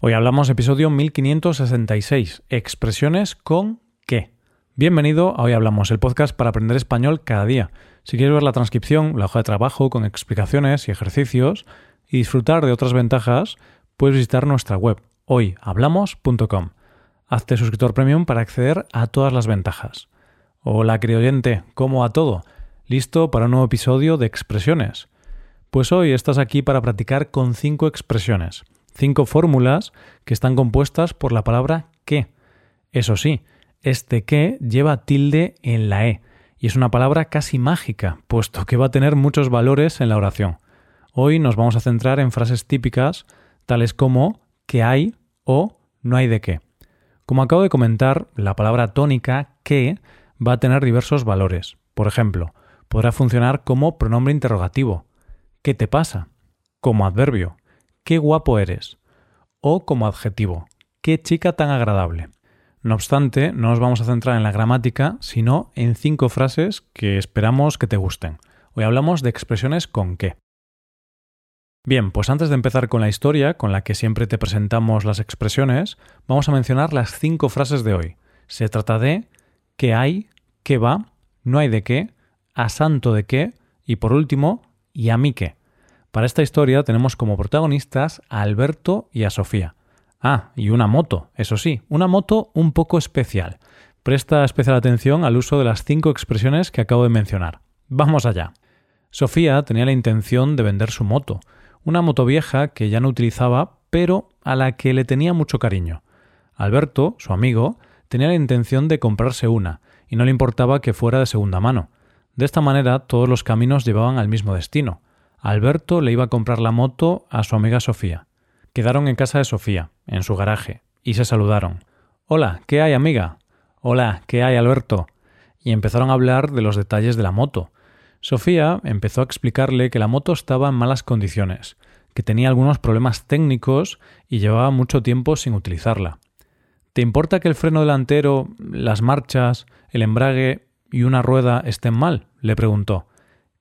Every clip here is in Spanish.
Hoy hablamos episodio 1566, expresiones con qué. Bienvenido a Hoy Hablamos, el podcast para aprender español cada día. Si quieres ver la transcripción, la hoja de trabajo con explicaciones y ejercicios y disfrutar de otras ventajas, puedes visitar nuestra web hoyhablamos.com. Hazte suscriptor premium para acceder a todas las ventajas. Hola, querido oyente, ¿cómo va todo? ¿Listo para un nuevo episodio de expresiones? Pues hoy estás aquí para practicar con cinco expresiones cinco fórmulas que están compuestas por la palabra que. Eso sí, este que lleva tilde en la E y es una palabra casi mágica, puesto que va a tener muchos valores en la oración. Hoy nos vamos a centrar en frases típicas tales como que hay o no hay de qué. Como acabo de comentar, la palabra tónica que va a tener diversos valores. Por ejemplo, podrá funcionar como pronombre interrogativo. ¿Qué te pasa? Como adverbio qué guapo eres, o como adjetivo, qué chica tan agradable. No obstante, no nos vamos a centrar en la gramática, sino en cinco frases que esperamos que te gusten. Hoy hablamos de expresiones con qué. Bien, pues antes de empezar con la historia, con la que siempre te presentamos las expresiones, vamos a mencionar las cinco frases de hoy. Se trata de qué hay, qué va, no hay de qué, a santo de qué y por último, y a mí qué. Para esta historia tenemos como protagonistas a Alberto y a Sofía. Ah, y una moto, eso sí, una moto un poco especial. Presta especial atención al uso de las cinco expresiones que acabo de mencionar. Vamos allá. Sofía tenía la intención de vender su moto, una moto vieja que ya no utilizaba, pero a la que le tenía mucho cariño. Alberto, su amigo, tenía la intención de comprarse una, y no le importaba que fuera de segunda mano. De esta manera todos los caminos llevaban al mismo destino, Alberto le iba a comprar la moto a su amiga Sofía. Quedaron en casa de Sofía, en su garaje, y se saludaron. Hola, ¿qué hay, amiga? Hola, ¿qué hay, Alberto? Y empezaron a hablar de los detalles de la moto. Sofía empezó a explicarle que la moto estaba en malas condiciones, que tenía algunos problemas técnicos y llevaba mucho tiempo sin utilizarla. ¿Te importa que el freno delantero, las marchas, el embrague y una rueda estén mal? le preguntó.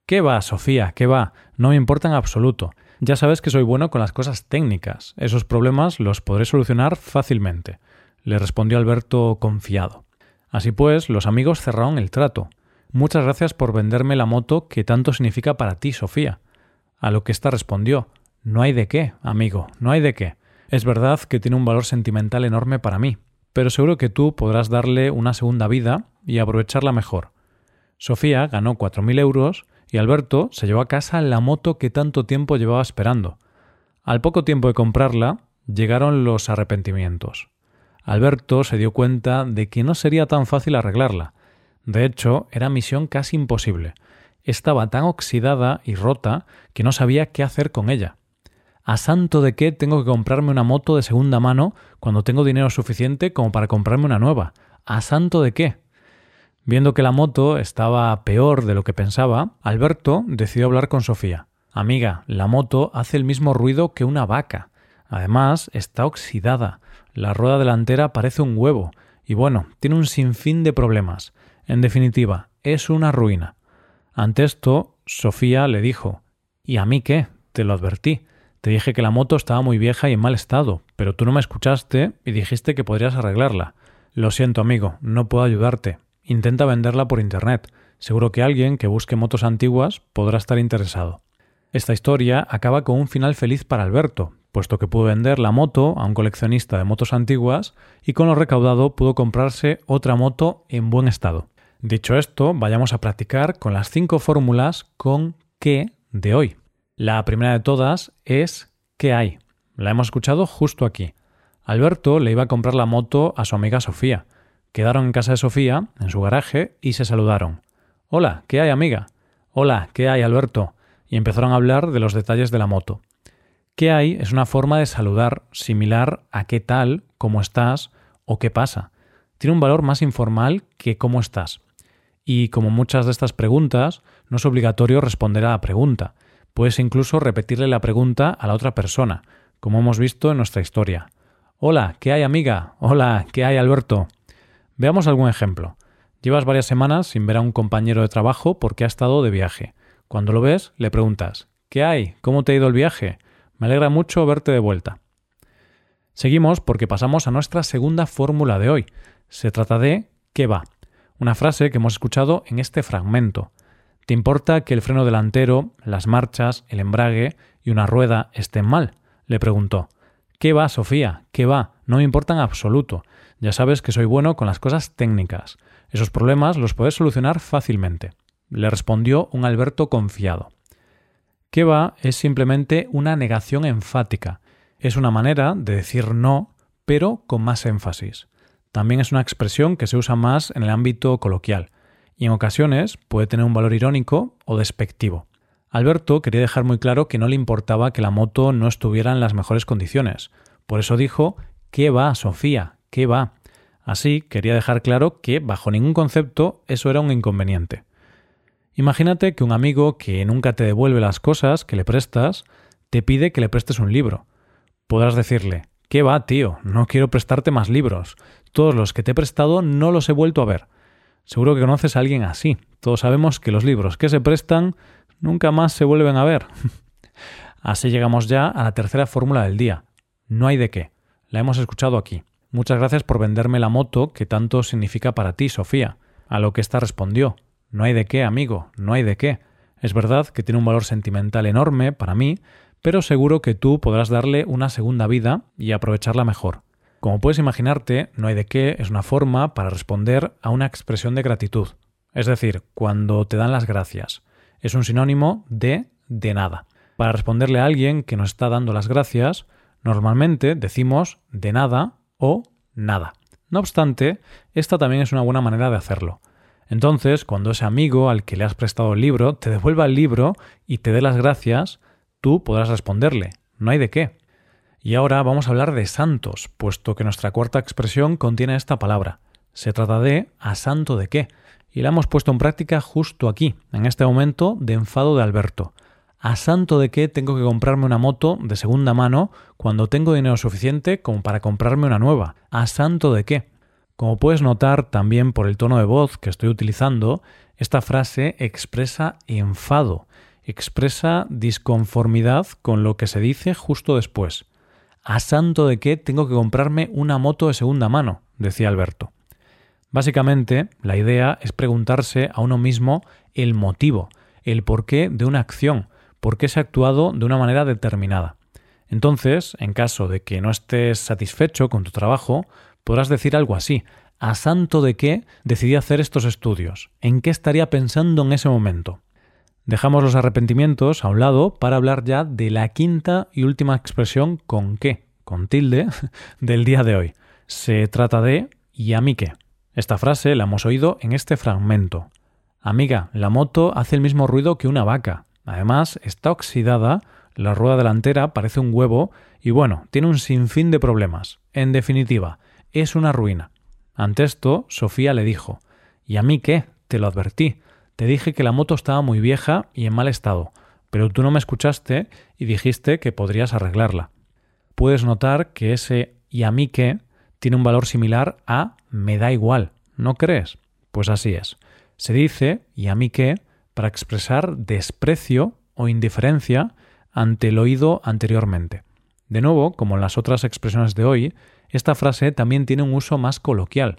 ¿Qué va, Sofía? ¿Qué va? No me importa en absoluto. Ya sabes que soy bueno con las cosas técnicas. Esos problemas los podré solucionar fácilmente, le respondió Alberto confiado. Así pues, los amigos cerraron el trato. Muchas gracias por venderme la moto que tanto significa para ti, Sofía. A lo que ésta respondió No hay de qué, amigo, no hay de qué. Es verdad que tiene un valor sentimental enorme para mí, pero seguro que tú podrás darle una segunda vida y aprovecharla mejor. Sofía ganó cuatro mil euros y Alberto se llevó a casa la moto que tanto tiempo llevaba esperando. Al poco tiempo de comprarla, llegaron los arrepentimientos. Alberto se dio cuenta de que no sería tan fácil arreglarla. De hecho, era misión casi imposible. Estaba tan oxidada y rota que no sabía qué hacer con ella. ¿A santo de qué tengo que comprarme una moto de segunda mano cuando tengo dinero suficiente como para comprarme una nueva? ¿A santo de qué? Viendo que la moto estaba peor de lo que pensaba, Alberto decidió hablar con Sofía. Amiga, la moto hace el mismo ruido que una vaca. Además, está oxidada. La rueda delantera parece un huevo. Y bueno, tiene un sinfín de problemas. En definitiva, es una ruina. Ante esto, Sofía le dijo ¿Y a mí qué? Te lo advertí. Te dije que la moto estaba muy vieja y en mal estado, pero tú no me escuchaste y dijiste que podrías arreglarla. Lo siento, amigo, no puedo ayudarte. Intenta venderla por Internet. Seguro que alguien que busque motos antiguas podrá estar interesado. Esta historia acaba con un final feliz para Alberto, puesto que pudo vender la moto a un coleccionista de motos antiguas y con lo recaudado pudo comprarse otra moto en buen estado. Dicho esto, vayamos a practicar con las cinco fórmulas con qué de hoy. La primera de todas es ¿qué hay? La hemos escuchado justo aquí. Alberto le iba a comprar la moto a su amiga Sofía. Quedaron en casa de Sofía, en su garaje, y se saludaron. Hola, ¿qué hay, amiga? Hola, ¿qué hay, Alberto? Y empezaron a hablar de los detalles de la moto. ¿Qué hay? es una forma de saludar similar a qué tal, cómo estás o qué pasa. Tiene un valor más informal que cómo estás. Y como muchas de estas preguntas, no es obligatorio responder a la pregunta. Puedes incluso repetirle la pregunta a la otra persona, como hemos visto en nuestra historia. Hola, ¿qué hay amiga? Hola, ¿qué hay Alberto? Veamos algún ejemplo. Llevas varias semanas sin ver a un compañero de trabajo porque ha estado de viaje. Cuando lo ves, le preguntas ¿Qué hay? ¿Cómo te ha ido el viaje? Me alegra mucho verte de vuelta. Seguimos porque pasamos a nuestra segunda fórmula de hoy. Se trata de ¿qué va? Una frase que hemos escuchado en este fragmento. ¿Te importa que el freno delantero, las marchas, el embrague y una rueda estén mal? le preguntó. ¿Qué va, Sofía? ¿Qué va? No me importa en absoluto. Ya sabes que soy bueno con las cosas técnicas. Esos problemas los puedes solucionar fácilmente. Le respondió un Alberto confiado. ¿Qué va? es simplemente una negación enfática. Es una manera de decir no, pero con más énfasis. También es una expresión que se usa más en el ámbito coloquial y en ocasiones puede tener un valor irónico o despectivo. Alberto quería dejar muy claro que no le importaba que la moto no estuviera en las mejores condiciones. Por eso dijo ¿Qué va, Sofía? ¿Qué va? Así quería dejar claro que bajo ningún concepto eso era un inconveniente. Imagínate que un amigo que nunca te devuelve las cosas que le prestas te pide que le prestes un libro. Podrás decirle ¿Qué va, tío? No quiero prestarte más libros. Todos los que te he prestado no los he vuelto a ver. Seguro que conoces a alguien así. Todos sabemos que los libros que se prestan nunca más se vuelven a ver. así llegamos ya a la tercera fórmula del día. No hay de qué. La hemos escuchado aquí. Muchas gracias por venderme la moto que tanto significa para ti, Sofía. A lo que ésta respondió. No hay de qué, amigo, no hay de qué. Es verdad que tiene un valor sentimental enorme para mí, pero seguro que tú podrás darle una segunda vida y aprovecharla mejor. Como puedes imaginarte, no hay de qué es una forma para responder a una expresión de gratitud. Es decir, cuando te dan las gracias. Es un sinónimo de de nada. Para responderle a alguien que nos está dando las gracias, normalmente decimos de nada o nada. No obstante, esta también es una buena manera de hacerlo. Entonces, cuando ese amigo al que le has prestado el libro te devuelva el libro y te dé las gracias, tú podrás responderle, no hay de qué. Y ahora vamos a hablar de santos, puesto que nuestra cuarta expresión contiene esta palabra. Se trata de ¿a santo de qué? Y la hemos puesto en práctica justo aquí, en este momento de enfado de Alberto. ¿A santo de qué tengo que comprarme una moto de segunda mano cuando tengo dinero suficiente como para comprarme una nueva? ¿A santo de qué? Como puedes notar también por el tono de voz que estoy utilizando, esta frase expresa enfado, expresa disconformidad con lo que se dice justo después. ¿A santo de qué tengo que comprarme una moto de segunda mano? decía Alberto. Básicamente, la idea es preguntarse a uno mismo el motivo, el porqué de una acción, por qué se ha actuado de una manera determinada. Entonces, en caso de que no estés satisfecho con tu trabajo, podrás decir algo así. ¿A santo de qué decidí hacer estos estudios? ¿En qué estaría pensando en ese momento? Dejamos los arrepentimientos a un lado para hablar ya de la quinta y última expresión con qué, con tilde, del día de hoy. Se trata de ¿y a mí qué? Esta frase la hemos oído en este fragmento. Amiga, la moto hace el mismo ruido que una vaca. Además, está oxidada, la rueda delantera parece un huevo y bueno, tiene un sinfín de problemas. En definitiva, es una ruina. Ante esto, Sofía le dijo ¿Y a mí qué? Te lo advertí. Te dije que la moto estaba muy vieja y en mal estado, pero tú no me escuchaste y dijiste que podrías arreglarla. Puedes notar que ese y a mí qué tiene un valor similar a me da igual, ¿no crees? Pues así es. Se dice y a mí qué para expresar desprecio o indiferencia ante el oído anteriormente. De nuevo, como en las otras expresiones de hoy, esta frase también tiene un uso más coloquial,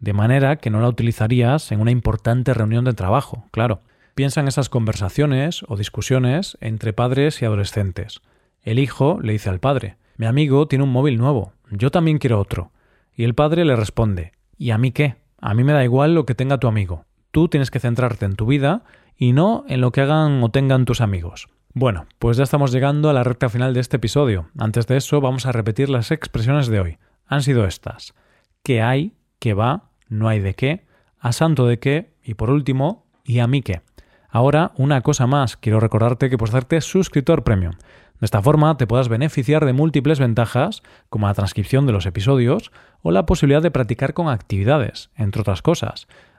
de manera que no la utilizarías en una importante reunión de trabajo, claro. Piensa en esas conversaciones o discusiones entre padres y adolescentes. El hijo le dice al padre, mi amigo tiene un móvil nuevo, yo también quiero otro. Y el padre le responde, ¿y a mí qué? A mí me da igual lo que tenga tu amigo. Tú tienes que centrarte en tu vida y no en lo que hagan o tengan tus amigos. Bueno, pues ya estamos llegando a la recta final de este episodio. Antes de eso vamos a repetir las expresiones de hoy. Han sido estas. ¿Qué hay? ¿Qué va? no hay de qué, a santo de qué y por último, y a mí qué. Ahora, una cosa más, quiero recordarte que puedes hacerte suscriptor premium. De esta forma te puedas beneficiar de múltiples ventajas, como la transcripción de los episodios o la posibilidad de practicar con actividades, entre otras cosas.